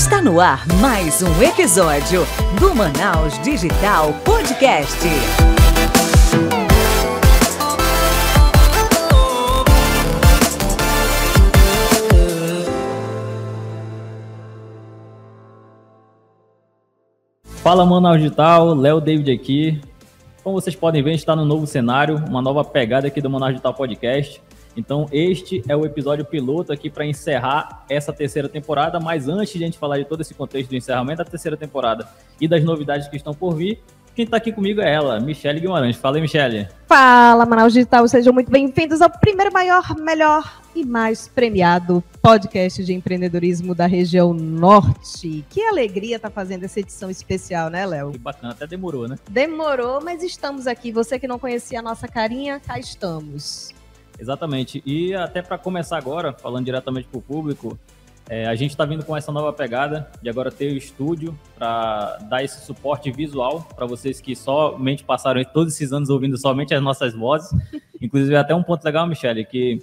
Está no ar mais um episódio do Manaus Digital Podcast. Fala Manaus Digital, Léo David aqui. Como vocês podem ver, está no novo cenário, uma nova pegada aqui do Manaus Digital Podcast. Então, este é o episódio piloto aqui para encerrar essa terceira temporada. Mas antes de a gente falar de todo esse contexto do encerramento da terceira temporada e das novidades que estão por vir, quem está aqui comigo é ela, Michele Guimarães. Fala aí, Michele. Fala, Manaus Digital. Sejam muito bem-vindos ao primeiro, maior, melhor e mais premiado podcast de empreendedorismo da região norte. Que alegria estar tá fazendo essa edição especial, né, Léo? Que bacana, até demorou, né? Demorou, mas estamos aqui. Você que não conhecia a nossa carinha, cá estamos. Exatamente. E até para começar agora, falando diretamente para o público, é, a gente está vindo com essa nova pegada de agora ter o estúdio para dar esse suporte visual para vocês que somente passaram todos esses anos ouvindo somente as nossas vozes. Inclusive, até um ponto legal, Michele, que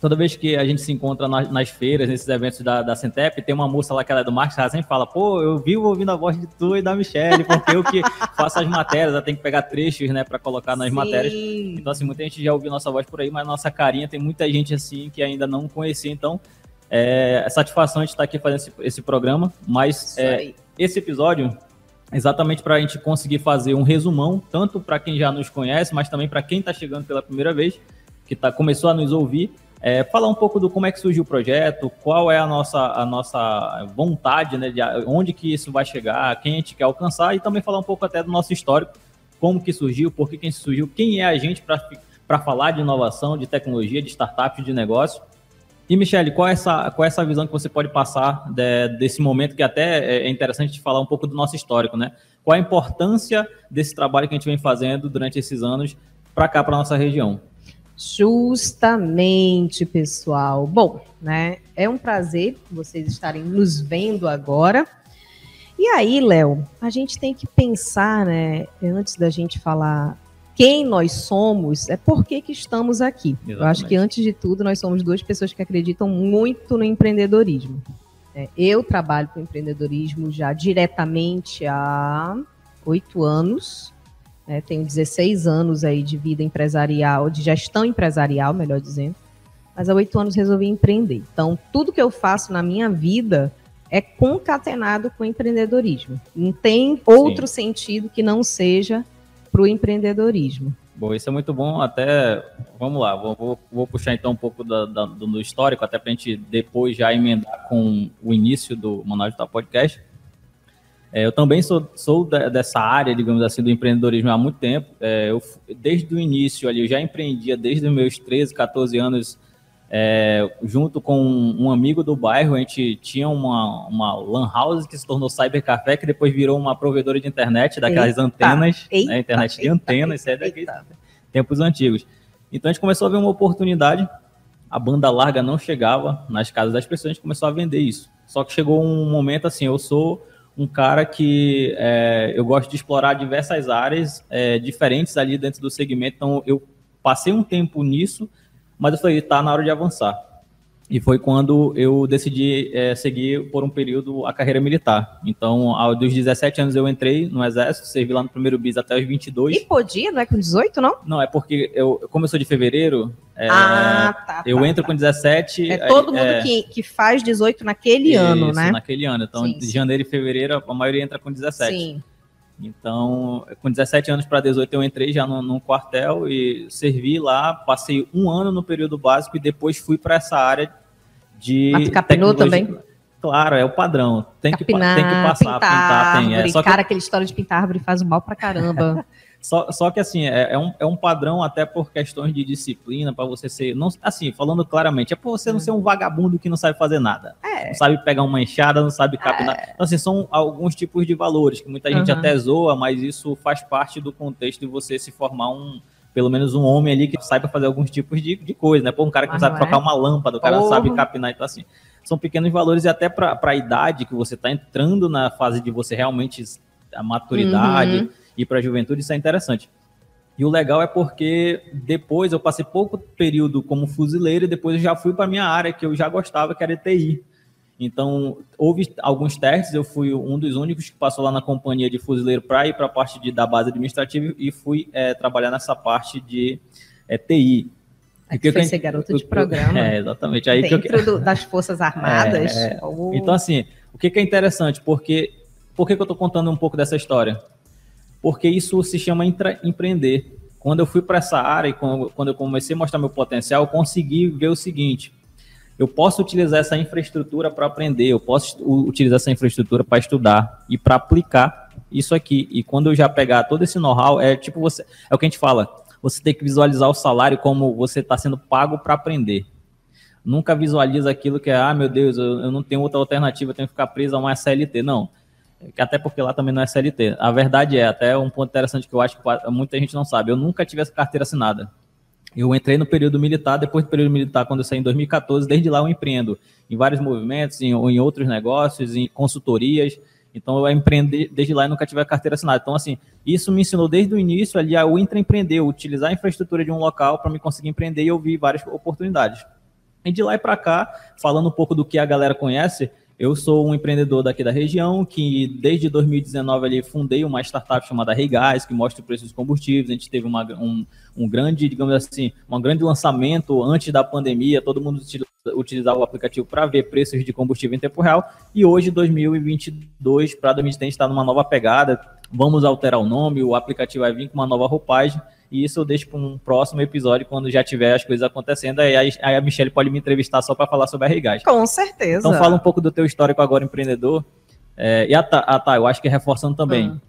toda vez que a gente se encontra nas, nas feiras, nesses eventos da, da Centep, tem uma moça lá que ela é do ela sempre fala, pô, eu vivo ouvindo a voz de tu e da Michelle, porque eu que faço as matérias, ela tem que pegar trechos, né, para colocar nas Sim. matérias. Então, assim, muita gente já ouviu nossa voz por aí, mas nossa carinha tem muita gente, assim, que ainda não conhecia, então é, é satisfação a gente estar aqui fazendo esse, esse programa, mas é, esse episódio exatamente para a gente conseguir fazer um resumão, tanto para quem já nos conhece, mas também para quem está chegando pela primeira vez, que tá, começou a nos ouvir, é, falar um pouco do como é que surgiu o projeto, qual é a nossa, a nossa vontade, né, de onde que isso vai chegar, quem a gente quer alcançar e também falar um pouco até do nosso histórico, como que surgiu, por que, que surgiu, quem é a gente para falar de inovação, de tecnologia, de startup, de negócio. E, Michele, qual é essa, qual é essa visão que você pode passar de, desse momento que até é interessante de falar um pouco do nosso histórico, né? Qual a importância desse trabalho que a gente vem fazendo durante esses anos para cá, para nossa região? Justamente, pessoal. Bom, né? É um prazer vocês estarem nos vendo agora. E aí, Léo, a gente tem que pensar, né? Antes da gente falar quem nós somos, é por que, que estamos aqui. Exatamente. Eu acho que, antes de tudo, nós somos duas pessoas que acreditam muito no empreendedorismo. É, eu trabalho com empreendedorismo já diretamente há oito anos. Né? Tenho 16 anos aí de vida empresarial, de gestão empresarial, melhor dizendo. Mas há oito anos resolvi empreender. Então, tudo que eu faço na minha vida é concatenado com empreendedorismo. Não tem outro Sim. sentido que não seja para o empreendedorismo. Bom, isso é muito bom. Até, vamos lá, vou, vou, vou puxar então um pouco da, da, do histórico, até para a gente depois já emendar com o início do Manual de Podcast. É, eu também sou, sou dessa área, digamos assim, do empreendedorismo há muito tempo. É, eu, desde o início ali, eu já empreendia desde os meus 13, 14 anos, é, junto com um amigo do bairro, a gente tinha uma, uma lan house que se tornou Cyber Café, que depois virou uma provedora de internet, daquelas eita, antenas, né, eita, né, internet eita, de antenas, isso é daqueles tempos antigos. Então a gente começou a ver uma oportunidade, a banda larga não chegava nas casas das pessoas, a gente começou a vender isso. Só que chegou um momento assim, eu sou um cara que é, eu gosto de explorar diversas áreas é, diferentes ali dentro do segmento. Então, eu passei um tempo nisso, mas eu falei, tá na hora de avançar. E foi quando eu decidi é, seguir por um período a carreira militar. Então, aos 17 anos eu entrei no exército, servi lá no primeiro bis até os 22. E podia, não é com 18, não? Não, é porque eu, como eu sou de fevereiro, é, ah, tá, eu tá, entro tá. com 17. É todo mundo é, que, que faz 18 naquele isso, ano, né? naquele ano. Então, sim, de janeiro e fevereiro, a maioria entra com 17. Sim. Então, com 17 anos para 18, eu entrei já no, no, quartel e servi lá. Passei um ano no período básico e depois fui para essa área de. Mas capinou também? Claro, é o padrão. Tem, Capinar, que, tem que passar, pintar, pintar tem. É. Só cara, que... aquela história de pintar árvore faz mal para caramba. Só, só que assim, é, é, um, é um padrão até por questões de disciplina, para você ser. Não, assim, falando claramente, é para você não ser um vagabundo que não sabe fazer nada. É. Não sabe pegar uma enxada, não sabe capinar. É. Então, assim, são alguns tipos de valores que muita gente uhum. até zoa, mas isso faz parte do contexto de você se formar um. Pelo menos um homem ali que saiba fazer alguns tipos de, de coisa, né? Pô, um cara que não sabe trocar uma lâmpada, o cara não sabe capinar, então assim. São pequenos valores e até para a idade que você está entrando na fase de você realmente a maturidade. Uhum e para a juventude, isso é interessante. E o legal é porque depois eu passei pouco período como fuzileiro e depois eu já fui para minha área que eu já gostava, que era TI. Então, houve alguns testes, eu fui um dos únicos que passou lá na companhia de fuzileiro para ir para a parte de, da base administrativa e fui é, trabalhar nessa parte de é, TI. Aqui que foi ser garoto de programa. É, exatamente. Aí Dentro que eu... do, das Forças Armadas. É, é. Então, assim, o que, que é interessante? Porque, por que, que eu estou contando um pouco dessa história? Porque isso se chama empreender. Quando eu fui para essa área e quando eu comecei a mostrar meu potencial, eu consegui ver o seguinte: eu posso utilizar essa infraestrutura para aprender, eu posso utilizar essa infraestrutura para estudar e para aplicar isso aqui. E quando eu já pegar todo esse know-how, é tipo você, é o que a gente fala, você tem que visualizar o salário como você está sendo pago para aprender. Nunca visualiza aquilo que é, ah, meu Deus, eu, não tenho outra alternativa, eu tenho que ficar preso a uma CLT. Não, até porque lá também não é CLT. A verdade é, até um ponto interessante que eu acho que muita gente não sabe, eu nunca tive essa carteira assinada. Eu entrei no período militar, depois do período militar, quando eu saí em 2014, desde lá eu empreendo em vários movimentos, em, em outros negócios, em consultorias. Então eu empreendi desde lá e nunca tive a carteira assinada. Então, assim, isso me ensinou desde o início ali a intraempreender, utilizar a infraestrutura de um local para me conseguir empreender e eu vi várias oportunidades. E de lá e para cá, falando um pouco do que a galera conhece, eu sou um empreendedor daqui da região que desde 2019 ali fundei uma startup chamada Regás, que mostra o preço dos combustíveis. A gente teve uma, um, um grande, digamos assim, um grande lançamento antes da pandemia, todo mundo utilizava o aplicativo para ver preços de combustível em tempo real. E hoje, 2022, para 2023, está numa nova pegada. Vamos alterar o nome, o aplicativo vai vir com uma nova roupagem. E isso eu deixo para um próximo episódio, quando já tiver as coisas acontecendo. Aí, aí a Michelle pode me entrevistar só para falar sobre a Rigage. Com certeza. Então fala um pouco do teu histórico agora empreendedor. É, e a tá, a tá, eu acho que reforçando também. Hum.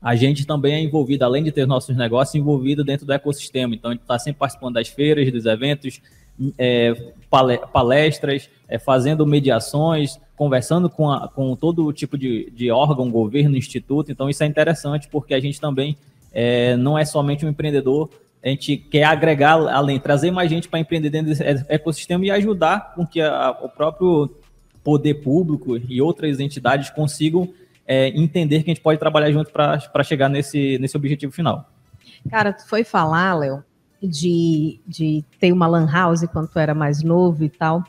A gente também é envolvido, além de ter nossos negócios, envolvido dentro do ecossistema. Então, a gente está sempre participando das feiras, dos eventos, é, palestras, é, fazendo mediações, conversando com, a, com todo tipo de, de órgão, governo, instituto. Então, isso é interessante porque a gente também é, não é somente um empreendedor, a gente quer agregar além, trazer mais gente para empreender dentro desse ecossistema e ajudar com que a, o próprio poder público e outras entidades consigam é, entender que a gente pode trabalhar junto para chegar nesse, nesse objetivo final. Cara, tu foi falar, Léo, de, de ter uma lan house quando tu era mais novo e tal.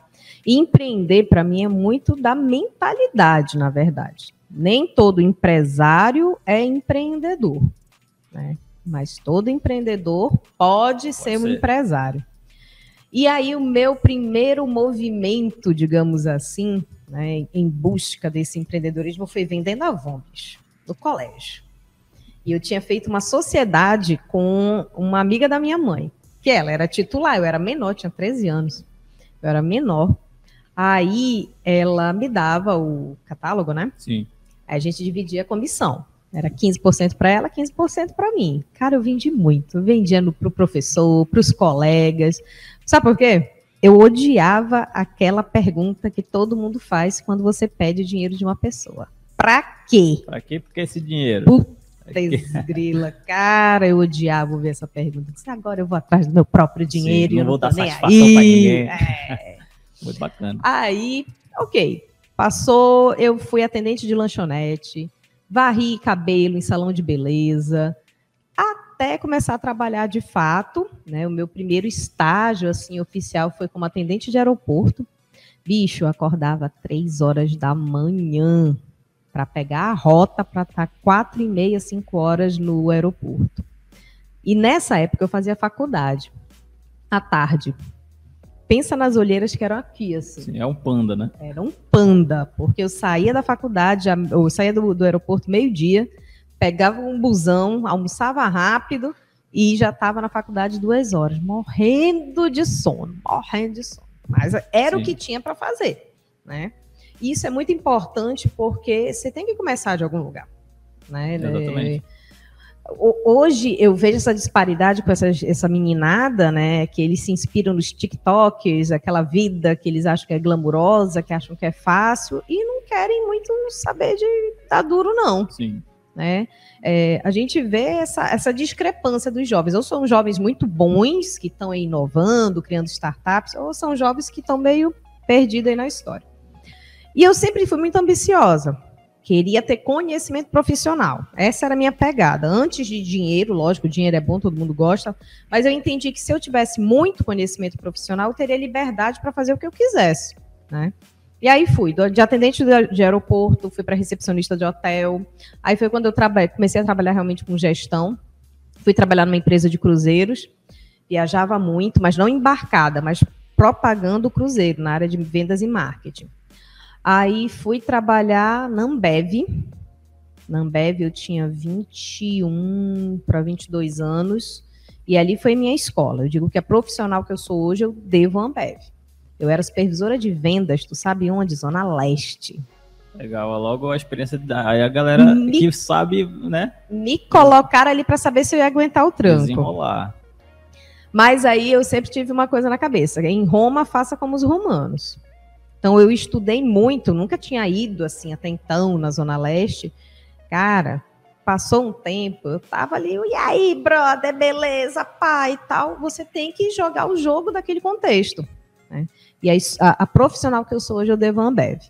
E empreender, para mim, é muito da mentalidade, na verdade. Nem todo empresário é empreendedor né? Mas todo empreendedor pode, pode ser, ser um empresário. E aí o meu primeiro movimento, digamos assim, né, em busca desse empreendedorismo foi vendendo Avons, no colégio. E eu tinha feito uma sociedade com uma amiga da minha mãe, que ela era titular, eu era menor, tinha 13 anos. Eu era menor. Aí ela me dava o catálogo, né? Sim. Aí a gente dividia a comissão. Era 15% para ela, 15% para mim. Cara, eu vendi muito. Eu vendia para o professor, para os colegas. Sabe por quê? Eu odiava aquela pergunta que todo mundo faz quando você pede dinheiro de uma pessoa. Para quê? Para quê? Porque esse dinheiro. Puta grila. Cara, eu odiava ouvir essa pergunta. Disse, agora eu vou atrás do meu próprio dinheiro. Sim, não, não vou dar satisfação para ninguém. É. Muito bacana. Aí, ok. Passou, eu fui atendente de lanchonete varri cabelo em salão de beleza, até começar a trabalhar de fato, né? O meu primeiro estágio assim oficial foi como atendente de aeroporto. Bicho, eu acordava três horas da manhã para pegar a rota para estar tá quatro e meia, cinco horas no aeroporto. E nessa época eu fazia faculdade. À tarde, pensa nas olheiras que eram aqui, assim. Sim, é um panda, né? Era um panda, porque eu saía da faculdade, eu saía do, do aeroporto meio-dia, pegava um busão, almoçava rápido e já estava na faculdade duas horas, morrendo de sono, morrendo de sono. Mas era Sim. o que tinha para fazer, né? Isso é muito importante porque você tem que começar de algum lugar, né? Exatamente. Hoje eu vejo essa disparidade com essa, essa meninada, né? Que eles se inspiram nos TikTokers, aquela vida que eles acham que é glamurosa, que acham que é fácil, e não querem muito saber de dar duro, não. Sim. Né? É, a gente vê essa, essa discrepância dos jovens. Ou são jovens muito bons, que estão inovando, criando startups, ou são jovens que estão meio perdidos aí na história. E eu sempre fui muito ambiciosa. Queria ter conhecimento profissional. Essa era a minha pegada. Antes de dinheiro, lógico, dinheiro é bom, todo mundo gosta, mas eu entendi que se eu tivesse muito conhecimento profissional, eu teria liberdade para fazer o que eu quisesse, né? E aí fui, de atendente de aeroporto, fui para recepcionista de hotel. Aí foi quando eu comecei a trabalhar realmente com gestão. Fui trabalhar numa empresa de cruzeiros. Viajava muito, mas não embarcada, mas propagando o cruzeiro na área de vendas e marketing. Aí fui trabalhar na Ambev. Na Ambev eu tinha 21 para 22 anos. E ali foi minha escola. Eu digo que a profissional que eu sou hoje, eu devo a Ambev. Eu era supervisora de vendas, tu sabe onde? Zona Leste. Legal, logo a experiência da aí a galera me, que sabe, né? Me colocaram ali para saber se eu ia aguentar o tranco. Desenrolar. Mas aí eu sempre tive uma coisa na cabeça: em Roma, faça como os romanos. Então eu estudei muito, nunca tinha ido assim até então na Zona Leste. Cara, passou um tempo, eu tava ali, e aí, brother, beleza, pai e tal. Você tem que jogar o jogo daquele contexto. Né? E a, a, profissional que eu sou hoje, eu devo a Ambev.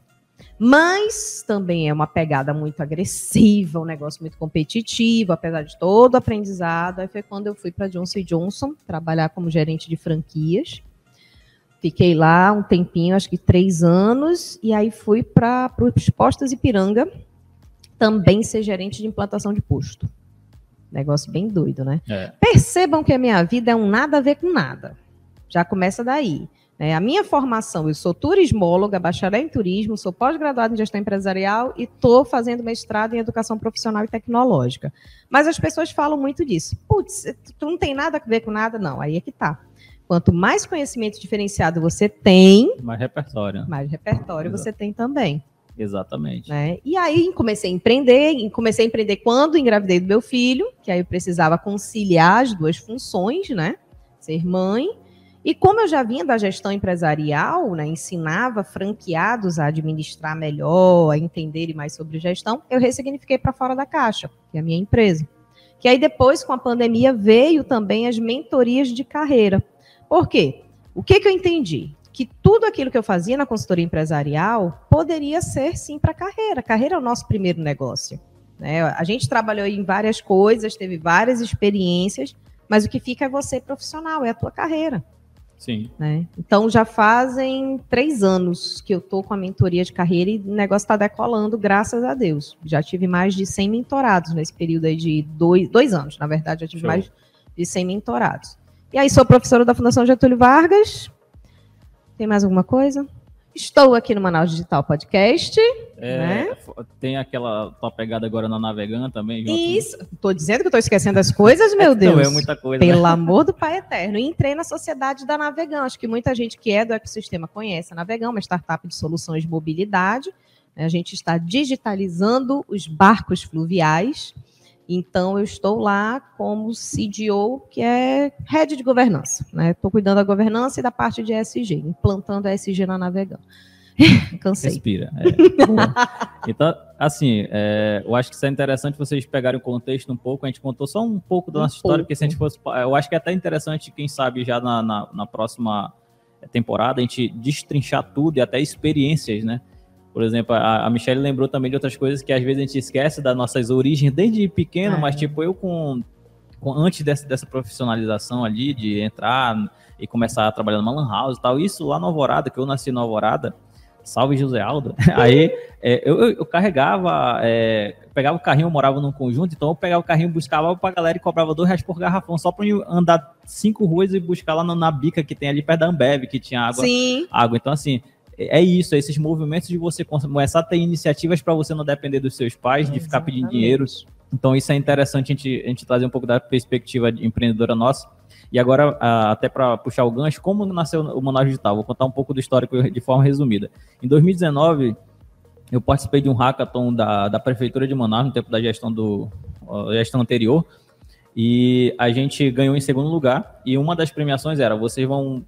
Mas também é uma pegada muito agressiva, um negócio muito competitivo, apesar de todo o aprendizado. Aí foi quando eu fui para Johnson Johnson trabalhar como gerente de franquias. Fiquei lá um tempinho, acho que três anos, e aí fui para os postos Ipiranga, também ser gerente de implantação de posto. Negócio bem doido, né? É. Percebam que a minha vida é um nada a ver com nada. Já começa daí. É, a minha formação, eu sou turismóloga, bacharel em turismo, sou pós-graduada em gestão empresarial e estou fazendo mestrado em educação profissional e tecnológica. Mas as pessoas falam muito disso. Putz, tu não tem nada a ver com nada? Não, aí é que tá. Quanto mais conhecimento diferenciado você tem, mais repertório. Mais repertório Exato. você tem também. Exatamente. Né? E aí comecei a empreender, comecei a empreender quando engravidei do meu filho, que aí eu precisava conciliar as duas funções, né? Ser mãe e como eu já vinha da gestão empresarial, né, ensinava franqueados a administrar melhor, a entenderem mais sobre gestão, eu ressignifiquei para fora da caixa, que é a minha empresa. Que aí depois, com a pandemia, veio também as mentorias de carreira. Por quê? O que, que eu entendi? Que tudo aquilo que eu fazia na consultoria empresarial poderia ser sim para carreira. Carreira é o nosso primeiro negócio. Né? A gente trabalhou em várias coisas, teve várias experiências, mas o que fica é você profissional, é a tua carreira. Sim. Né? Então já fazem três anos que eu estou com a mentoria de carreira e o negócio está decolando, graças a Deus. Já tive mais de 100 mentorados nesse período aí de dois, dois anos, na verdade, já tive Show. mais de 100 mentorados. E aí sou professora da Fundação Getúlio Vargas. Tem mais alguma coisa? Estou aqui no Manaus Digital Podcast. É, né? Tem aquela tua pegada agora na Navegando também. Isso. Estou dizendo que estou esquecendo as coisas, meu Deus. Não, é muita coisa. Pelo né? amor do Pai Eterno. E entrei na sociedade da Navegão. Acho que muita gente que é do ecossistema conhece a Navegão, uma startup de soluções de mobilidade. A gente está digitalizando os barcos fluviais. Então, eu estou lá como CDO, que é head de governança. Estou né? cuidando da governança e da parte de ESG, implantando a ESG na Navegão. Cansei. Respira. É. então, assim, é, eu acho que isso é interessante vocês pegarem o contexto um pouco. A gente contou só um pouco da nossa um história, pouco. porque se a gente fosse. Eu acho que é até interessante, quem sabe, já na, na, na próxima temporada, a gente destrinchar tudo e até experiências, né? Por exemplo, a, a Michelle lembrou também de outras coisas que às vezes a gente esquece das nossas origens desde pequeno, é. mas tipo, eu com, com antes dessa, dessa profissionalização ali, de entrar e começar a trabalhar numa lan house e tal, isso lá no Alvorada, que eu nasci no Alvorada, salve José Aldo, aí é, eu, eu, carregava, é, pegava o carrinho, eu morava num conjunto, então eu pegava o carrinho, buscava pra galera e cobrava dois reais por garrafão, só pra eu andar cinco ruas e buscar lá na, na bica que tem ali perto da Ambev, que tinha água. Sim. água. Então, assim, é isso, é esses movimentos de você começar a ter iniciativas para você não depender dos seus pais, de ficar pedindo dinheiro. Então, isso é interessante a gente, a gente trazer um pouco da perspectiva empreendedora nossa. E agora, até para puxar o gancho, como nasceu o Manaus Digital? Vou contar um pouco do histórico de forma resumida. Em 2019, eu participei de um hackathon da, da Prefeitura de Manaus, no tempo da gestão, do, gestão anterior, e a gente ganhou em segundo lugar. E uma das premiações era: vocês vão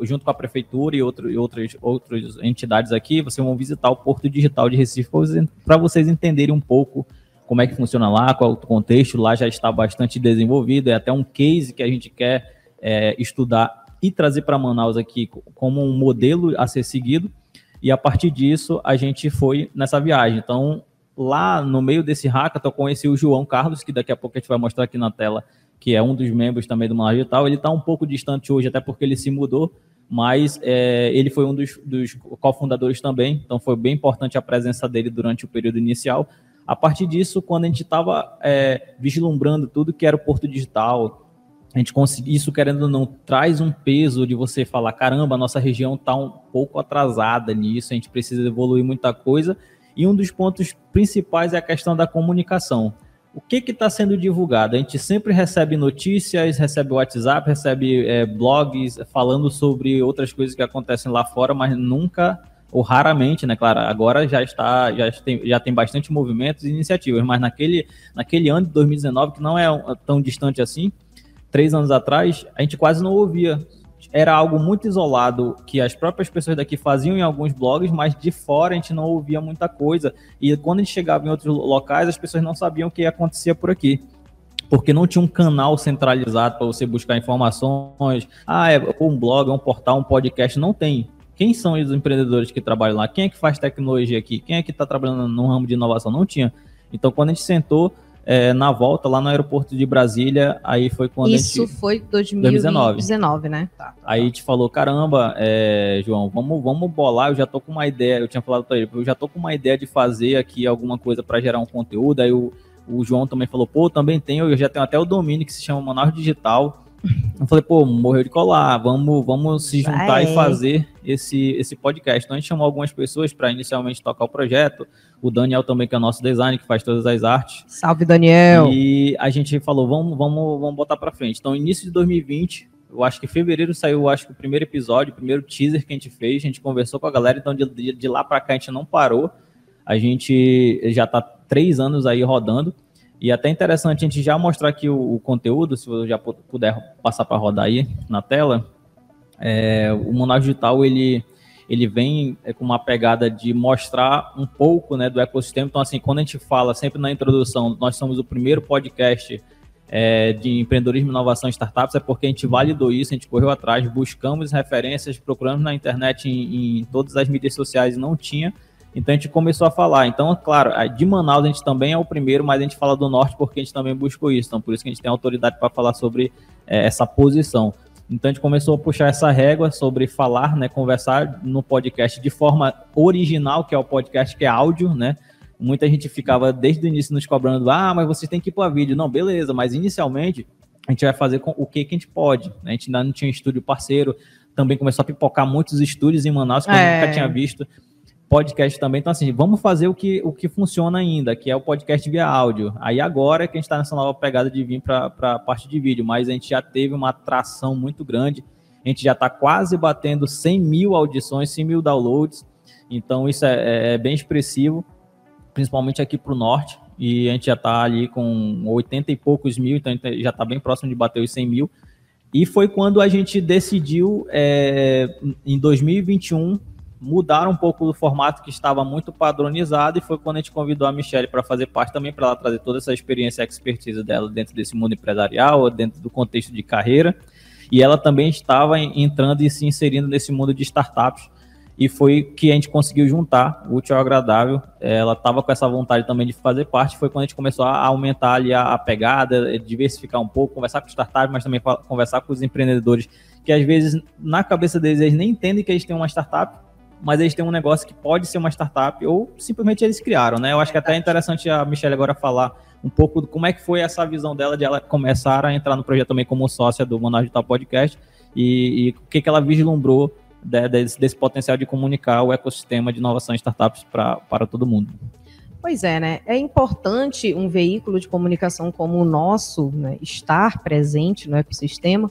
junto com a prefeitura e, outro, e outras, outras entidades aqui, vocês vão visitar o Porto Digital de Recife para vocês entenderem um pouco como é que funciona lá, qual é o contexto. Lá já está bastante desenvolvido, é até um case que a gente quer é, estudar e trazer para Manaus aqui como um modelo a ser seguido. E a partir disso, a gente foi nessa viagem. Então, lá no meio desse hackathon, eu conheci o João Carlos, que daqui a pouco a gente vai mostrar aqui na tela, que é um dos membros também do Manaus Digital. Ele está um pouco distante hoje, até porque ele se mudou, mas é, ele foi um dos, dos cofundadores também, então foi bem importante a presença dele durante o período inicial. A partir disso, quando a gente estava é, vislumbrando tudo que era o Porto Digital, a gente conseguiu, isso querendo ou não, traz um peso de você falar, caramba, a nossa região está um pouco atrasada nisso, a gente precisa evoluir muita coisa, e um dos pontos principais é a questão da comunicação o que está sendo divulgado? A gente sempre recebe notícias, recebe WhatsApp, recebe é, blogs falando sobre outras coisas que acontecem lá fora, mas nunca ou raramente, né? Claro, agora já está, já tem, já tem bastante movimentos e iniciativas, mas naquele, naquele ano de 2019, que não é tão distante assim, três anos atrás, a gente quase não ouvia era algo muito isolado que as próprias pessoas daqui faziam em alguns blogs, mas de fora a gente não ouvia muita coisa. E quando a gente chegava em outros locais, as pessoas não sabiam o que acontecia por aqui. Porque não tinha um canal centralizado para você buscar informações. Ah, é um blog, é um portal, um podcast. Não tem. Quem são os empreendedores que trabalham lá? Quem é que faz tecnologia aqui? Quem é que está trabalhando no ramo de inovação? Não tinha. Então, quando a gente sentou, é, na volta lá no aeroporto de Brasília, aí foi quando Isso gente, foi 2019, 2019 né? Tá, tá, aí a gente falou, caramba, é, João, vamos, vamos bolar, eu já tô com uma ideia, eu tinha falado para ele, eu já tô com uma ideia de fazer aqui alguma coisa para gerar um conteúdo, aí o, o João também falou, pô, também tenho, eu já tenho até o domínio que se chama Manaus Digital, eu falei, pô, morreu de colar, vamos, vamos se juntar e fazer esse, esse podcast. Então a gente chamou algumas pessoas para inicialmente tocar o projeto. O Daniel também, que é o nosso designer, que faz todas as artes. Salve, Daniel! E a gente falou, vamos, vamos, vamos botar para frente. Então, início de 2020, eu acho que em fevereiro saiu, acho que o primeiro episódio, o primeiro teaser que a gente fez. A gente conversou com a galera, então de, de, de lá para cá a gente não parou. A gente já está três anos aí rodando. E até interessante a gente já mostrar aqui o, o conteúdo, se você já puder passar para rodar aí na tela. É, o Monarch Digital, ele, ele vem é, com uma pegada de mostrar um pouco né, do ecossistema. Então, assim, quando a gente fala sempre na introdução, nós somos o primeiro podcast é, de empreendedorismo, inovação e startups, é porque a gente validou isso, a gente correu atrás, buscamos referências, procuramos na internet, em, em todas as mídias sociais e não tinha. Então a gente começou a falar. Então, claro, de Manaus a gente também é o primeiro, mas a gente fala do norte porque a gente também buscou isso. Então, por isso que a gente tem autoridade para falar sobre é, essa posição. Então a gente começou a puxar essa régua sobre falar, né, conversar no podcast de forma original, que é o podcast que é áudio, né? Muita gente ficava desde o início nos cobrando, ah, mas vocês têm que ir para vídeo. Não, beleza, mas inicialmente a gente vai fazer com o que, que a gente pode. Né? A gente ainda não tinha estúdio parceiro, também começou a pipocar muitos estúdios em Manaus que é. eu nunca tinha visto podcast também. Então, assim, vamos fazer o que, o que funciona ainda, que é o podcast via áudio. Aí agora que a gente está nessa nova pegada de vir para a parte de vídeo, mas a gente já teve uma atração muito grande. A gente já está quase batendo 100 mil audições, 100 mil downloads. Então, isso é, é, é bem expressivo, principalmente aqui para o norte. E a gente já está ali com 80 e poucos mil, então já está bem próximo de bater os 100 mil. E foi quando a gente decidiu, é, em 2021, mudar um pouco do formato que estava muito padronizado e foi quando a gente convidou a Michelle para fazer parte também, para ela trazer toda essa experiência e expertise dela dentro desse mundo empresarial, dentro do contexto de carreira. E ela também estava entrando e se inserindo nesse mundo de startups. E foi que a gente conseguiu juntar o útil ao agradável. Ela estava com essa vontade também de fazer parte. Foi quando a gente começou a aumentar ali a, a pegada, diversificar um pouco, conversar com startups, mas também conversar com os empreendedores que às vezes na cabeça deles eles nem entendem que eles têm uma startup, mas eles têm um negócio que pode ser uma startup ou simplesmente eles criaram, né? Eu acho que até é interessante a Michelle agora falar um pouco de como é que foi essa visão dela de ela começar a entrar no projeto também como sócia do Manaus Digital Podcast e, e o que, que ela vislumbrou de, desse, desse, potencial de comunicar o ecossistema de inovação e startups pra, para todo mundo. Pois é, né? É importante um veículo de comunicação como o nosso né, estar presente no ecossistema,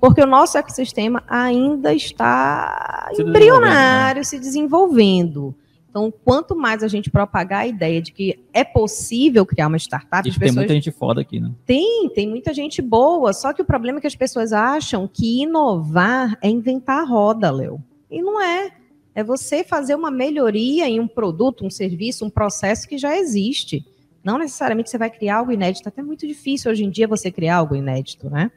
porque o nosso ecossistema ainda está se embrionário, se desenvolvendo. Então, quanto mais a gente propagar a ideia de que é possível criar uma startup, pessoas... tem muita gente foda aqui, né? Tem, tem muita gente boa. Só que o problema é que as pessoas acham que inovar é inventar a roda, Léo. E não é. É você fazer uma melhoria em um produto, um serviço, um processo que já existe. Não necessariamente você vai criar algo inédito. Até muito difícil hoje em dia você criar algo inédito, né?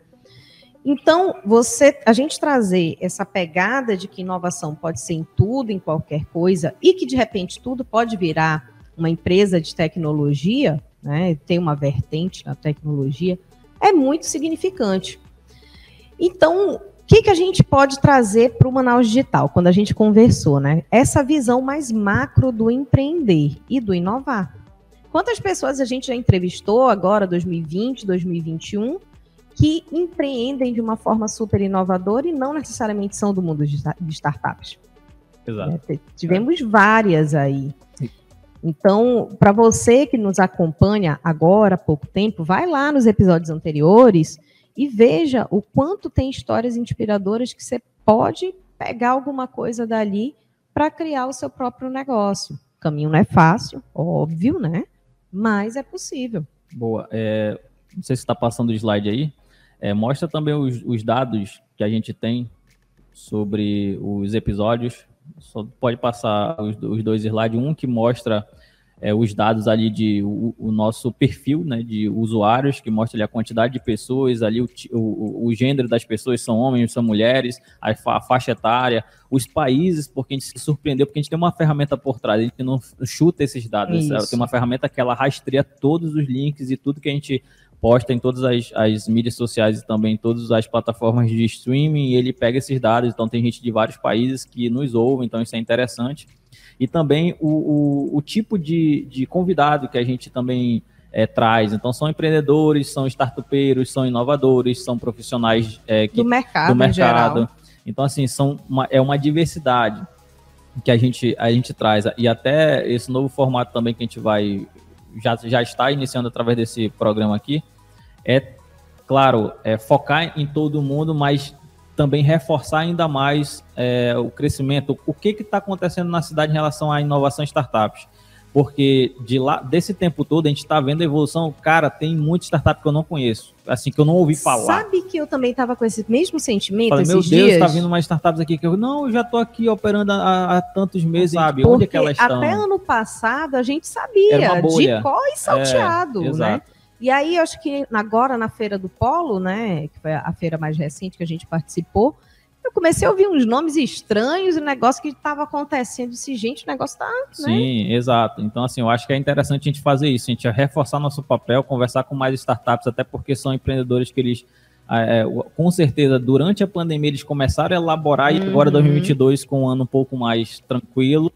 Então, você, a gente trazer essa pegada de que inovação pode ser em tudo, em qualquer coisa, e que de repente tudo pode virar uma empresa de tecnologia, né, tem uma vertente na tecnologia, é muito significante. Então, que, que a gente pode trazer para o Manaus Digital, quando a gente conversou, né? Essa visão mais macro do empreender e do inovar. Quantas pessoas a gente já entrevistou agora, 2020, 2021, que empreendem de uma forma super inovadora e não necessariamente são do mundo de startups? Exato. É, tivemos várias aí. Então, para você que nos acompanha agora há pouco tempo, vai lá nos episódios anteriores e veja o quanto tem histórias inspiradoras que você pode pegar alguma coisa dali para criar o seu próprio negócio. O caminho não é fácil, óbvio, né? Mas é possível. Boa. É, não sei se está passando o slide aí. É, mostra também os, os, dados que a gente tem sobre os episódios. Só pode passar os, os dois slides. Um que mostra é, os dados ali de o, o, nosso perfil né, de usuários, que mostra ali a quantidade de pessoas, ali o, o, o gênero das pessoas, são homens, são mulheres, a, fa, a, faixa etária, os países, porque a gente se surpreendeu, porque a gente tem uma ferramenta por trás, a gente não chuta esses dados, tem uma ferramenta que ela rastreia todos os links e tudo que a gente posta em todas as, as, mídias sociais e também em todas as plataformas de streaming, e ele pega esses dados, então tem gente de vários países que nos ouvem, então isso é interessante e também o, o, o tipo de, de convidado que a gente também é, traz. Então, são empreendedores, são startupeiros, são inovadores, são profissionais é, que, do mercado. Do mercado. Então, assim, são uma, é uma diversidade que a gente, a gente traz. E até esse novo formato também que a gente vai. Já, já está iniciando através desse programa aqui. É, claro, é focar em todo mundo, mas também reforçar ainda mais é, o crescimento. O que está acontecendo na cidade em relação à inovação startups? Porque de lá, desse tempo todo a gente está vendo a evolução. Cara, tem muita startup que eu não conheço, assim, que eu não ouvi falar. Sabe que eu também estava com esse mesmo sentimento Falei, esses Meu Deus, está vindo mais startups aqui que eu não, eu já estou aqui operando há, há, tantos meses, sabe? Porque Onde é que elas estão? Até ano passado a gente sabia de có e salteado, é, né? E aí, acho que agora na Feira do Polo, né, que foi a feira mais recente que a gente participou, eu comecei a ouvir uns nomes estranhos e negócio que estava acontecendo. Eu disse, gente, o negócio tá. Né? Sim, exato. Então, assim, eu acho que é interessante a gente fazer isso, a gente reforçar nosso papel, conversar com mais startups, até porque são empreendedores que eles. É, com certeza, durante a pandemia, eles começaram a elaborar, uhum. e agora 2022, com um ano um pouco mais tranquilo,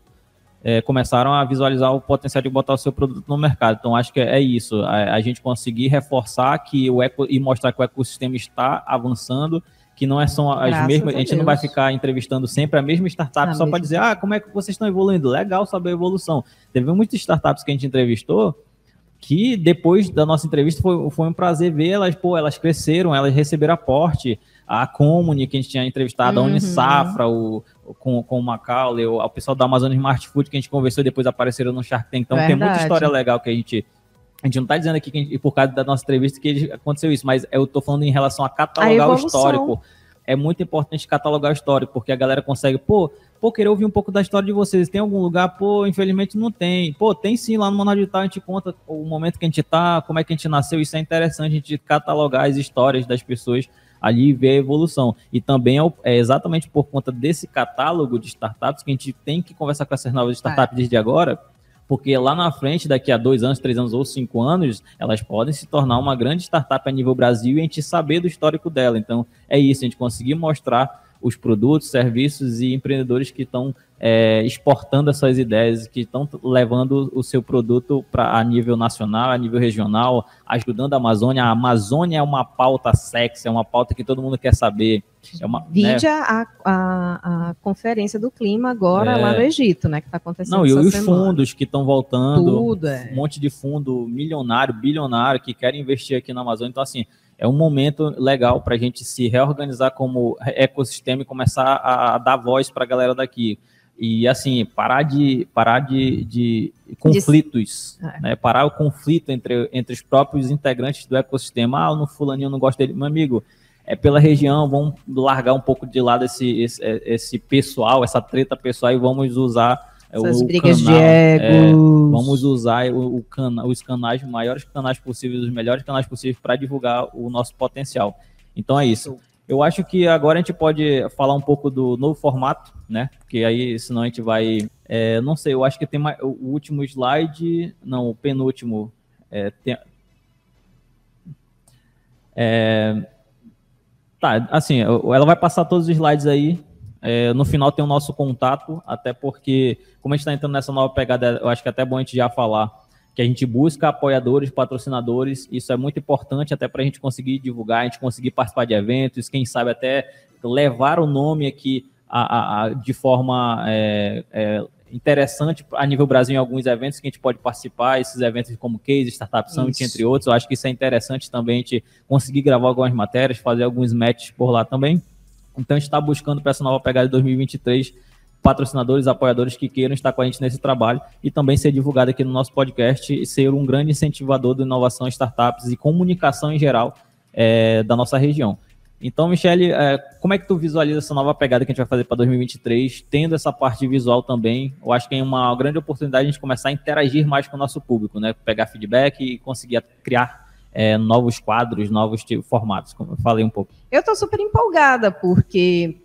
é, começaram a visualizar o potencial de botar o seu produto no mercado. Então, acho que é, isso, a, a, gente conseguir reforçar que o eco, e mostrar que o ecossistema está avançando, que não é só as Graças mesmas, a, a, gente não vai ficar entrevistando sempre a mesma startup só para dizer, ah, como é que vocês estão evoluindo? Legal saber a evolução. Teve muitas startups que a gente entrevistou que depois da nossa entrevista foi, foi um prazer ver elas, pô, elas cresceram, elas receberam aporte, a Comuni, que a gente tinha entrevistado, uhum. a Unisafra, o, com, com o Macaulay, o, o pessoal da Amazon Smart Food que a gente conversou e depois apareceram no Shark Tank. Então Verdade. tem muita história legal que a gente. A gente não está dizendo aqui que por causa da nossa entrevista que aconteceu isso, mas eu estou falando em relação a catalogar a o histórico. É muito importante catalogar o histórico, porque a galera consegue, pô, pô, querer ouvir um pouco da história de vocês. Tem algum lugar? Pô, infelizmente não tem. Pô, tem sim, lá no Manual Digital a gente conta o momento que a gente tá, como é que a gente nasceu. Isso é interessante, a gente catalogar as histórias das pessoas ali ver a evolução. E também é, é, exatamente por conta desse catálogo de startups que a gente tem que conversar com essas novas startups é. desde agora, porque lá na frente, daqui a dois anos, três anos ou cinco anos, elas podem se tornar uma grande startup a nível Brasil e a gente saber do histórico dela. Então, é isso, a gente conseguir mostrar os produtos, serviços e empreendedores que estão é, exportando essas ideias, que estão levando o seu produto para a nível nacional, a nível regional, ajudando a Amazônia. A Amazônia é uma pauta sexy, é uma pauta que todo mundo quer saber. É uma, Vide né? a, a, a, conferência do clima agora é. lá no Egito, né? Que está acontecendo. Não, e os semana. fundos que estão voltando. Tudo, é. Um monte de fundo milionário, bilionário que querem investir aqui na Amazônia. Então, assim, é um momento legal para a gente se reorganizar como ecossistema e começar a, dar voz para a galera daqui. E assim, parar de parar de, de conflitos, de... Né? Parar o conflito entre, entre os próprios integrantes do ecossistema. Ah, no fulaninho não gosto dele. Meu amigo, é pela região, vamos largar um pouco de lado esse, esse, esse pessoal, essa treta pessoal e vamos usar essas o brigas canal, de egos. É, vamos usar o, o cana, os canais, os maiores canais possíveis, os melhores canais possíveis para divulgar o nosso potencial. Então é isso. Eu acho que agora a gente pode falar um pouco do novo formato, né? Porque aí, senão a gente vai. É, não sei, eu acho que tem mais, o último slide. Não, o penúltimo. É, tem, é, Tá, assim, ela vai passar todos os slides aí. É, no final tem o nosso contato, até porque, como a gente está entrando nessa nova pegada, eu acho que é até bom a gente já falar que a gente busca apoiadores, patrocinadores. Isso é muito importante até para a gente conseguir divulgar, a gente conseguir participar de eventos, quem sabe até levar o nome aqui a, a, a, de forma é, é, interessante a nível Brasil em alguns eventos que a gente pode participar, esses eventos como Case, Startup Summit, entre outros. Eu acho que isso é interessante também, a gente conseguir gravar algumas matérias, fazer alguns matches por lá também. Então a gente está buscando para essa nova pegada de 2023 patrocinadores, apoiadores que queiram estar com a gente nesse trabalho e também ser divulgado aqui no nosso podcast e ser um grande incentivador de inovação, startups e comunicação em geral é, da nossa região. Então, Michele, é, como é que tu visualiza essa nova pegada que a gente vai fazer para 2023, tendo essa parte visual também? Eu acho que é uma grande oportunidade a gente começar a interagir mais com o nosso público, né? Pegar feedback e conseguir criar é, novos quadros, novos formatos, como eu falei um pouco. Eu estou super empolgada, porque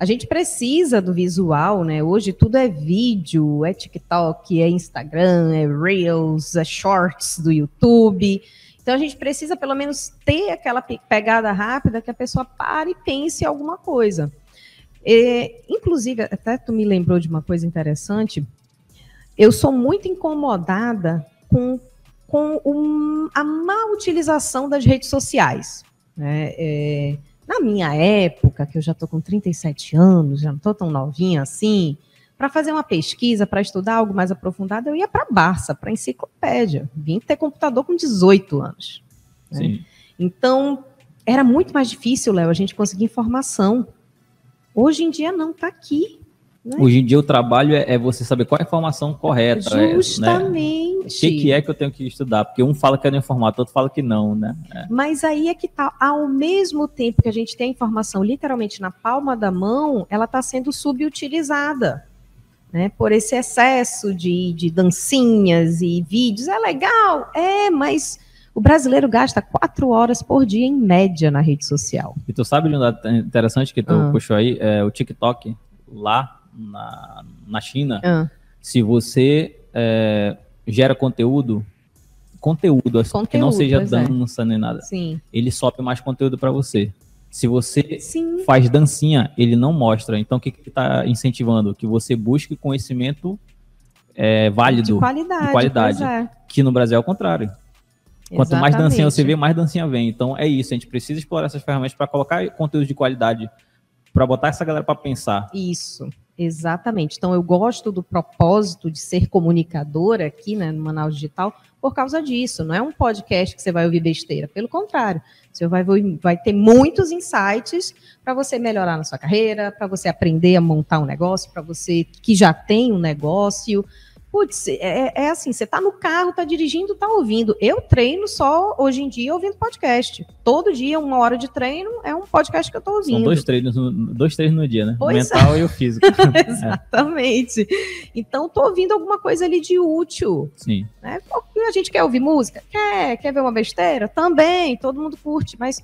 a gente precisa do visual, né? Hoje tudo é vídeo, é TikTok, é Instagram, é Reels, é Shorts do YouTube. Então a gente precisa pelo menos ter aquela pegada rápida que a pessoa pare e pense em alguma coisa. E, inclusive, até tu me lembrou de uma coisa interessante. Eu sou muito incomodada com, com um, a má utilização das redes sociais. Né? É, na minha época, que eu já estou com 37 anos, já não estou tão novinha assim, para fazer uma pesquisa, para estudar algo mais aprofundado, eu ia para a Barça, para a enciclopédia. Vim ter computador com 18 anos. Né? Então, era muito mais difícil, Léo, a gente conseguir informação. Hoje em dia não, está aqui. Né? Hoje em dia o trabalho é, é, você saber qual é a informação correta. Justamente. É, né? O que, que, é que eu tenho que estudar? Porque um fala que é no informato, outro fala que não, né? É. Mas aí é que tá, ao mesmo tempo que a gente tem a informação literalmente na palma da mão, ela está sendo subutilizada né, por esse excesso de, de dancinhas e vídeos. É legal, é, mas o brasileiro gasta quatro horas por dia, em média, na rede social. E tu sabe de um dado interessante que tu ah. puxou aí? É, o TikTok, lá na, na China, ah. se você é, gera conteúdo, conteúdo, assim, conteúdo, que não seja é. dança é. nem nada, Sim. ele sobe mais conteúdo para você. Se você Sim. faz dancinha, ele não mostra. Então, o que está incentivando? Que você busque conhecimento é, válido. De qualidade. De qualidade é. Que no Brasil é o contrário. Quanto Exatamente. mais dancinha você vê, mais dancinha vem. Então, é isso. A gente precisa explorar essas ferramentas para colocar conteúdo de qualidade, para botar essa galera para pensar. Isso. Exatamente. Então, eu gosto do propósito de ser comunicadora aqui né, no Manaus Digital por causa disso. Não é um podcast que você vai ouvir besteira. Pelo contrário, você vai, vai ter muitos insights para você melhorar na sua carreira, para você aprender a montar um negócio, para você que já tem um negócio, Putz, é, é, é assim, você tá no carro, tá dirigindo, tá ouvindo. Eu treino só hoje em dia ouvindo podcast. Todo dia, uma hora de treino, é um podcast que eu tô ouvindo. São dois treinos, dois treinos no dia, né? Pois o mental é. e o físico. Exatamente. Então, tô ouvindo alguma coisa ali de útil. Sim. Né? A gente quer ouvir música? Quer? Quer ver uma besteira? Também, todo mundo curte, mas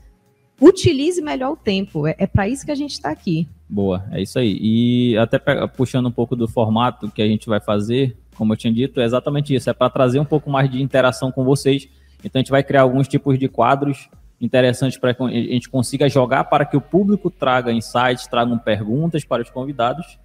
utilize melhor o tempo. É, é para isso que a gente está aqui. Boa, é isso aí. E até puxando um pouco do formato que a gente vai fazer, como eu tinha dito, é exatamente isso. É para trazer um pouco mais de interação com vocês. Então a gente vai criar alguns tipos de quadros interessantes para que a gente consiga jogar para que o público traga insights, tragam perguntas para os convidados,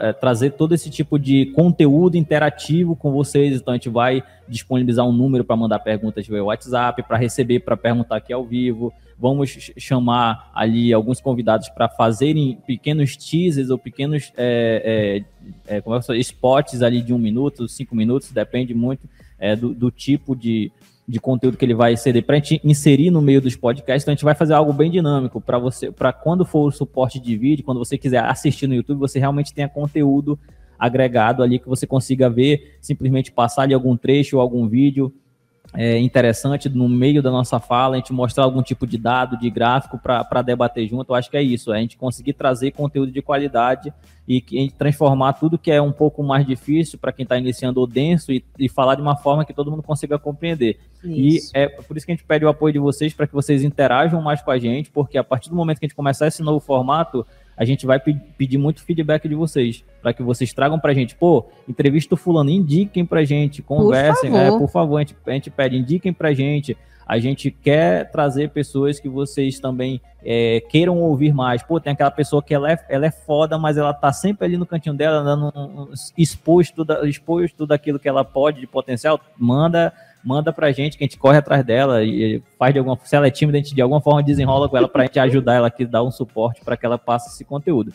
é, trazer todo esse tipo de conteúdo interativo com vocês. Então a gente vai disponibilizar um número para mandar perguntas via WhatsApp, para receber, para perguntar aqui ao vivo. Vamos chamar ali alguns convidados para fazerem pequenos teasers ou pequenos é, é, é, é spots ali de um minuto, cinco minutos, depende muito é, do, do, tipo de, de conteúdo que ele vai ceder para a gente inserir no meio dos podcasts. Então a gente vai fazer algo bem dinâmico para você, para quando for o suporte de vídeo, quando você quiser assistir no YouTube, você realmente tenha conteúdo agregado ali que você consiga ver, simplesmente passar ali algum trecho ou algum vídeo é, interessante no meio da nossa fala, a gente mostrar algum tipo de dado, de gráfico para debater junto. Eu acho que é isso, é a gente conseguir trazer conteúdo de qualidade e, e transformar tudo que é um pouco mais difícil para quem está iniciando ou denso e, e, falar de uma forma que todo mundo consiga compreender. Isso. E é por isso que a gente pede o apoio de vocês para que vocês interajam mais com a gente, porque a partir do momento que a gente começar esse novo formato, a gente vai pedir muito feedback de vocês, para que vocês tragam para a gente, pô, entrevista o fulano, indiquem para a gente, conversem, por favor, é, por favor a, gente, a gente pede, indiquem para a gente, a gente quer trazer pessoas que vocês também é, queiram ouvir mais. Pô, tem aquela pessoa que ela é, ela é foda, mas ela tá sempre ali no cantinho dela, dando um, exposto, da, exposto daquilo que ela pode de potencial. Manda manda pra gente, que a gente corre atrás dela e faz de alguma se ela é tímida, a gente de alguma forma desenrola com ela pra gente ajudar ela aqui, dar um suporte para que ela passe esse conteúdo.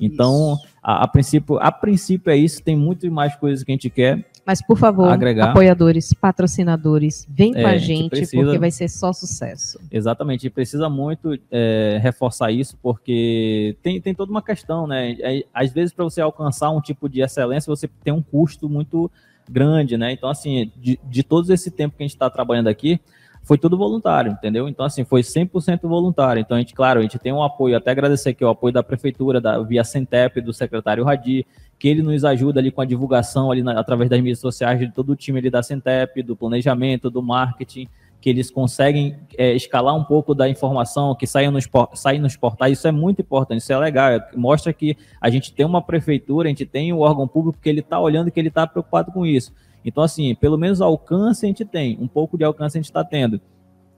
Então, a, a, princípio, a princípio é isso, tem muito mais coisas que a gente quer. Mas, por favor, agregar. apoiadores, patrocinadores, vem é, com a gente, precisa, porque vai ser só sucesso. Exatamente, e precisa muito é, reforçar isso, porque tem, tem toda uma questão, né? É, às vezes, para você alcançar um tipo de excelência, você tem um custo muito grande, né? Então, assim, de, de todo esse tempo que a gente está trabalhando aqui, foi tudo voluntário, entendeu? Então, assim, foi 100% voluntário. Então, a gente, claro, a gente tem um apoio, até agradecer aqui o apoio da prefeitura, da via Centep, do secretário Radi, que ele nos ajuda ali com a divulgação ali na, através das mídias sociais de todo o time ali da Centep, do planejamento, do marketing, que eles conseguem é, escalar um pouco da informação que sai nos, sai nos portais. Isso é muito importante, isso é legal. Mostra que a gente tem uma prefeitura, a gente tem um órgão público que ele está olhando que ele está preocupado com isso. Então, assim, pelo menos alcance a gente tem, um pouco de alcance a gente está tendo.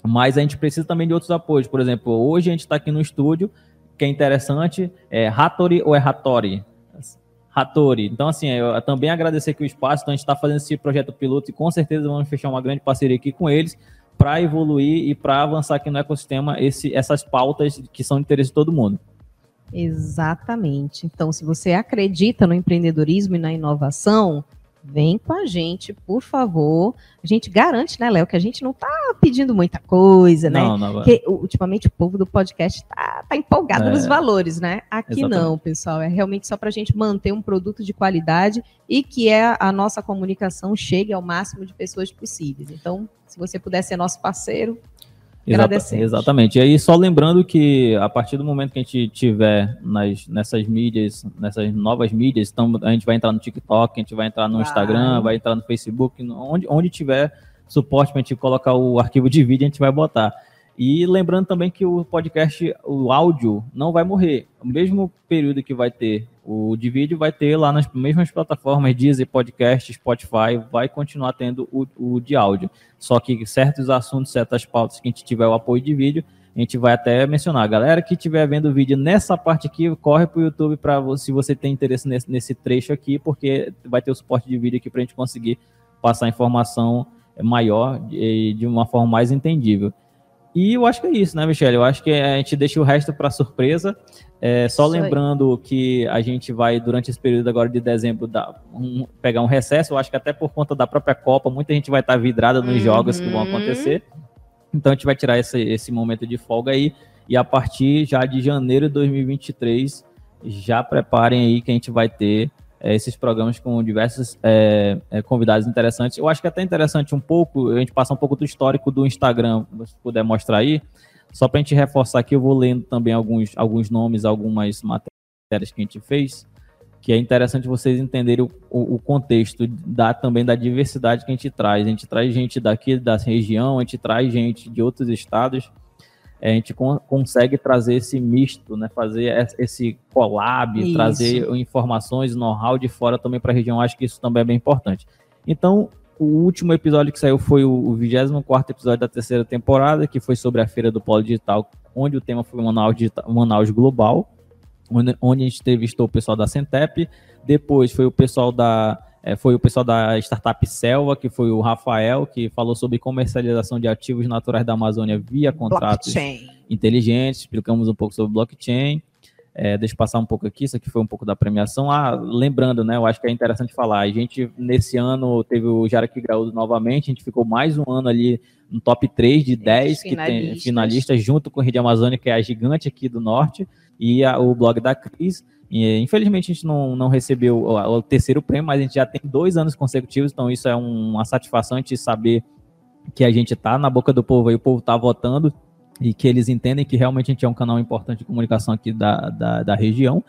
Mas a gente precisa também de outros apoios. Por exemplo, hoje a gente está aqui no estúdio, que é interessante, é Hattori ou é Hattori? Hattori. Então, assim, eu também agradecer aqui o espaço. Então, a gente está fazendo esse projeto piloto e com certeza vamos fechar uma grande parceria aqui com eles para evoluir e para avançar aqui no ecossistema esse, essas pautas que são de interesse de todo mundo. Exatamente. Então, se você acredita no empreendedorismo e na inovação, vem com a gente, por favor. A gente garante, né, Léo, que a gente não está pedindo muita coisa, né? Não, não Porque ultimamente o povo do podcast está tá empolgado é, nos valores, né? Aqui exatamente. não, pessoal. É realmente só para a gente manter um produto de qualidade e que é a nossa comunicação chegue ao máximo de pessoas possíveis. Então, se você puder ser nosso parceiro, Exata, exatamente. E aí, só lembrando que a partir do momento que a gente tiver nas, nessas mídias, nessas novas mídias, então a gente vai entrar no TikTok, a gente vai entrar no vai. Instagram, vai entrar no Facebook, onde, onde tiver suporte para a gente colocar o arquivo de vídeo, a gente vai botar. E lembrando também que o podcast, o áudio, não vai morrer. O mesmo período que vai ter o de vídeo, vai ter lá nas mesmas plataformas, Deezer, Podcast, Spotify, vai continuar tendo o, o de áudio. Só que certos assuntos, certas pautas que a gente tiver o apoio de vídeo, a gente vai até mencionar. Galera que estiver vendo o vídeo nessa parte aqui, corre para o YouTube para se você tem interesse nesse, nesse trecho aqui, porque vai ter o suporte de vídeo aqui para a gente conseguir passar informação maior e de uma forma mais entendível. E eu acho que é isso, né, Michelle? Eu acho que a gente deixa o resto para surpresa. É, só isso lembrando aí. que a gente vai, durante esse período agora de dezembro, dar um, pegar um recesso. Eu acho que até por conta da própria Copa, muita gente vai estar tá vidrada nos uhum. jogos que vão acontecer. Então a gente vai tirar esse, esse momento de folga aí. E a partir já de janeiro de 2023, já preparem aí que a gente vai ter é, esses programas com diversos é, é, convidados interessantes. Eu acho que é até interessante um pouco, a gente passar um pouco do histórico do Instagram, se puder mostrar aí, só para a gente reforçar aqui, eu vou lendo também alguns, alguns nomes, algumas matérias que a gente fez, que é interessante vocês entenderem o, o, o contexto da, também da diversidade que a gente traz. A gente traz gente daqui da região, a gente traz gente de outros estados, a gente con consegue trazer esse misto, né? Fazer esse collab, isso. trazer informações, know-how de fora também para a região. Acho que isso também é bem importante. Então, o último episódio que saiu foi o 24 episódio da terceira temporada, que foi sobre a Feira do Polo Digital, onde o tema foi Manaus, Digital, Manaus Global, onde, onde a gente entrevistou o pessoal da Centep. Depois foi o pessoal da é, foi o pessoal da startup Selva, que foi o Rafael, que falou sobre comercialização de ativos naturais da Amazônia via contratos blockchain. inteligentes. Explicamos um pouco sobre blockchain. É, deixa eu passar um pouco aqui, isso aqui foi um pouco da premiação. Ah, lembrando, né? Eu acho que é interessante falar. A gente, nesse ano, teve o Jaraqui Graúdo novamente, a gente ficou mais um ano ali no top 3 de 10 que tem finalistas, junto com o Rio de Amazônia, que é a gigante aqui do norte, e a, o blog da Cris. E, infelizmente a gente não, não recebeu o, o, terceiro prêmio, mas a gente já tem dois anos consecutivos, então isso é um, uma satisfação de saber que a gente está na boca do povo e o povo está votando e que eles entendem que realmente a gente é um canal importante de comunicação aqui da, da, da região.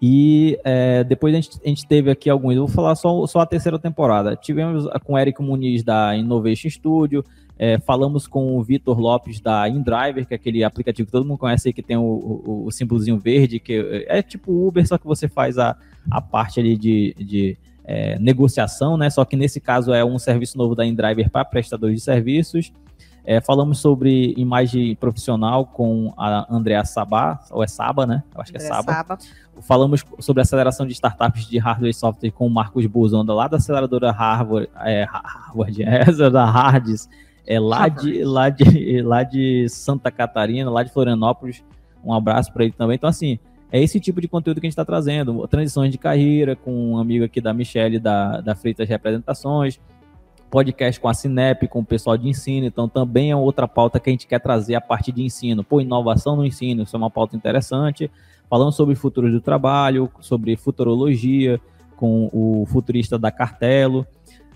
E é, depois a gente, a gente, teve aqui alguns, eu vou falar só, só a terceira temporada. Tivemos com o Eric Muniz da Innovation Studio, é, falamos com o Vitor Lopes da InDriver, que é aquele aplicativo que todo mundo conhece aí, que tem o, o, o símbolozinho verde, que é tipo Uber, só que você faz a, a parte ali de, de é, negociação, né? Só que nesse caso é um serviço novo da InDriver para prestadores de serviços. É, falamos sobre imagem profissional com a Andrea Sabá, ou é Saba, né? Eu acho que é Saba. Saba. Falamos sobre aceleração de startups de hardware e software com o Marcos Buzonda, lá da aceleradora Harvard, é, Harvard, é, da Hards, é, lá, de, lá, de, lá de Santa Catarina, lá de Florianópolis. Um abraço para ele também. Então, assim, é esse tipo de conteúdo que a gente está trazendo. Transições de carreira, com um amigo aqui da Michelle, da, da Freitas Representações, podcast com a Cinep, com o pessoal de ensino, então também é outra pauta que a gente quer trazer a parte de ensino. Pô, inovação no ensino, isso é uma pauta interessante. Falando sobre futuro do trabalho, sobre futurologia, com o futurista da Cartelo.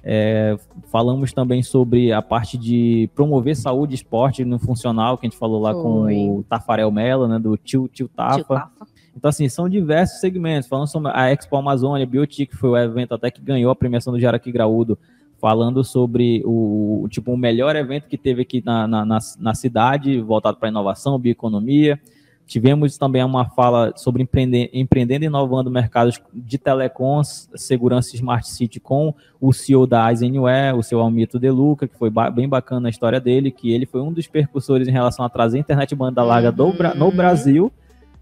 É, falamos também sobre a parte de promover saúde e esporte no funcional, que a gente falou lá Foi. com o Tafarel Mello, né, do Tio, Tio Tafa. Tio Tafa. Então, assim, são diversos segmentos. Falando sobre a Expo Amazônia, Biotic, que foi o evento até que ganhou a premiação do Jaraqui Graúdo, falando sobre o, tipo, o melhor evento que teve aqui na, na, na, na cidade, voltado para inovação, bioeconomia. Tivemos também uma fala sobre empreender, empreendendo e inovando mercados de telecoms, segurança Smart City com o CEO da Aizenware, o seu Almito De Luca, que foi bem bacana a história dele, que ele foi um dos percussores em relação a trazer a internet banda larga uhum. do, no Brasil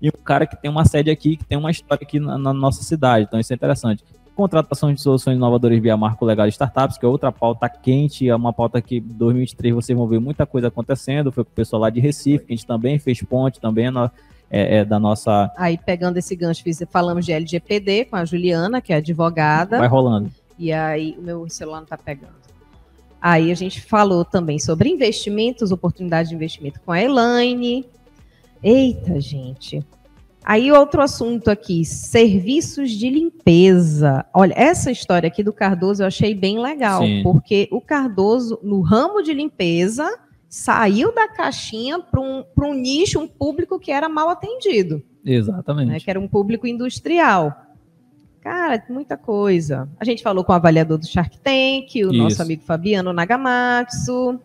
e um cara que tem uma sede aqui, que tem uma história aqui na, na nossa cidade. Então isso é interessante contratação de soluções inovadoras via marco legal de startups, que é outra pauta quente, é uma pauta que em 2023 vocês vão ver muita coisa acontecendo, foi com o pessoal lá de Recife, que a gente também fez ponte, também é, é, é da nossa... Aí, pegando esse gancho, falamos de LGPD com a Juliana, que é advogada. Vai rolando. E aí, o meu celular não está pegando. Aí a gente falou também sobre investimentos, oportunidade de investimento com a Elaine. Eita, gente. Aí outro assunto aqui, serviços de limpeza. Olha, essa história aqui do Cardoso eu achei bem legal, Sim. porque o Cardoso, no ramo de limpeza, saiu da caixinha para um, um nicho, um público que era mal atendido. Exatamente. Né, que era um público industrial. Cara, muita coisa. A gente falou com o avaliador do Shark Tank, o Isso. nosso amigo Fabiano Nagamatsu.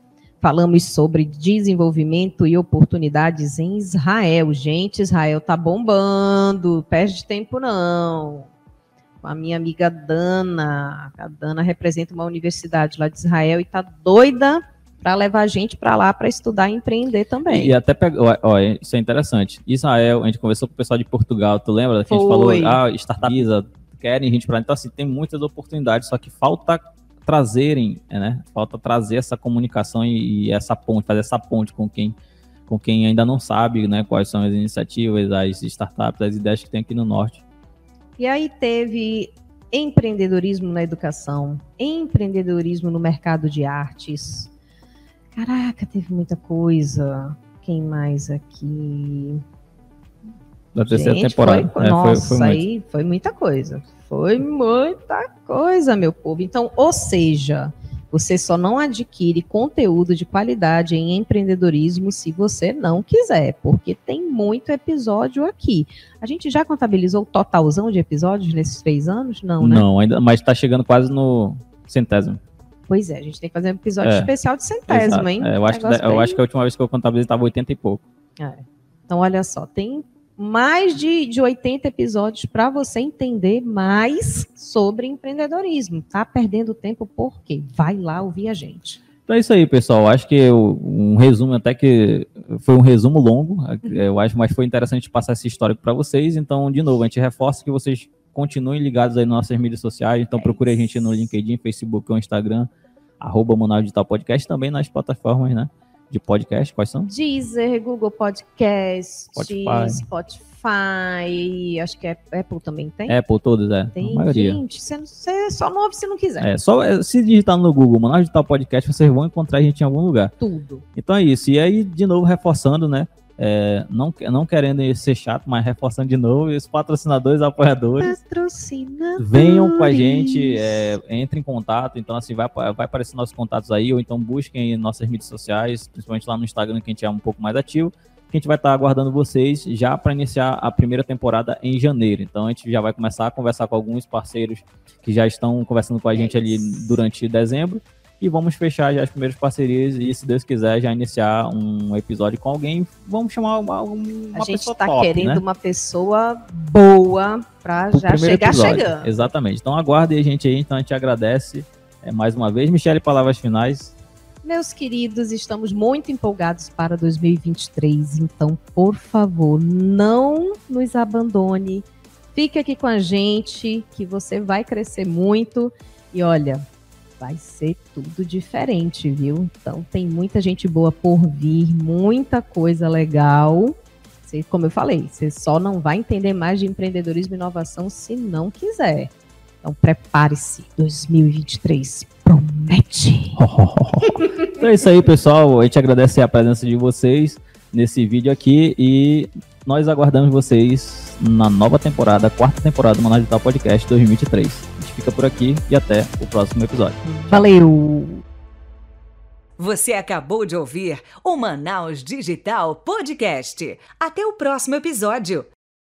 Falamos sobre desenvolvimento e oportunidades em Israel. Gente, Israel tá bombando, perde tempo não. A minha amiga Dana, a Dana representa uma universidade lá de Israel e tá doida para levar a gente para lá para estudar e empreender também. E, e até pega, ó, isso é interessante. Israel, a gente conversou com o pessoal de Portugal, tu lembra que a gente falou, ah, startups querem gente para lá. Então assim, tem muitas oportunidades, só que falta trazerem, né? Falta trazer essa comunicação e, e, essa ponte, fazer essa ponte com quem, com quem ainda não sabe, né? Quais são as iniciativas, as startups, as ideias que tem aqui no norte. E aí teve empreendedorismo na educação, empreendedorismo no mercado de artes. Caraca, teve muita coisa. Quem mais aqui? Da terceira Gente, temporada. Foi, é, nossa, foi, foi aí foi muita coisa. Foi muita coisa, meu povo. Então, ou seja, você só não adquire conteúdo de qualidade em empreendedorismo se você não quiser, porque tem muito episódio aqui. A gente já contabilizou o totalzão de episódios nesses três anos? Não, né? Não, ainda, mas está chegando quase no centésimo. Pois é, a gente tem que fazer um episódio é, especial de centésimo, exato. hein? É, eu, acho que, eu acho que a última vez que eu contabilizei estava 80 e pouco. É. Então, olha só, tem mais de, de 80 episódios para você entender mais sobre empreendedorismo. Tá perdendo tempo por quê? Vai lá ouvir a gente. Então é isso aí, pessoal. Acho que um resumo, até que foi um resumo longo, eu acho, mas foi interessante passar esse histórico para vocês. Então, de novo, a gente reforça que vocês continuem ligados aí nas nossas mídias sociais. Então, é procure a gente no LinkedIn, Facebook ou Instagram, arroba Monal Digital Podcast, também nas plataformas, né? De podcast? Quais são? Deezer, Google Podcast, Spotify, Spotify acho que é Apple também tem. Apple, todos, é. Tem, a maioria. gente, você, você só não ouve se não quiser. É, só é, se digitar no Google, Manaus Digital Podcast, vocês vão encontrar a gente em algum lugar. Tudo. Então é isso. E aí, de novo, reforçando, né? É, não, não querendo ser chato, mas reforçando de novo, os patrocinadores, apoiadores, patrocinadores. venham com a gente, é, entre em contato, então assim, vai, vai aparecer nossos contatos aí, ou então busquem em nossas mídias sociais, principalmente lá no Instagram, que a gente é um pouco mais ativo, que a gente vai estar aguardando vocês já para iniciar a primeira temporada em janeiro. Então a gente já vai começar a conversar com alguns parceiros que já estão conversando com a gente ali durante dezembro, e vamos fechar já as primeiras parcerias e, se Deus quiser, já iniciar um episódio com alguém. Vamos chamar uma, uma A gente está querendo né? uma pessoa boa para já chegar episódio. chegando. Exatamente. Então aguarde a gente aí, então a gente agradece é, mais uma vez. Michele, palavras finais. Meus queridos, estamos muito empolgados para 2023, então, por favor, não nos abandone. Fique aqui com a gente, que você vai crescer muito. E olha, vai ser tudo diferente, viu? Então, tem muita gente boa por vir, muita coisa legal. Você, como eu falei, você só não vai entender mais de empreendedorismo e inovação se não quiser. Então prepare-se, 2023 promete. então é isso aí, pessoal. A gente agradece a presença de vocês nesse vídeo aqui e nós aguardamos vocês na nova temporada, quarta temporada do Manaus Digital Podcast 2023. Fica por aqui e até o próximo episódio. Valeu! Você acabou de ouvir o Manaus Digital Podcast. Até o próximo episódio.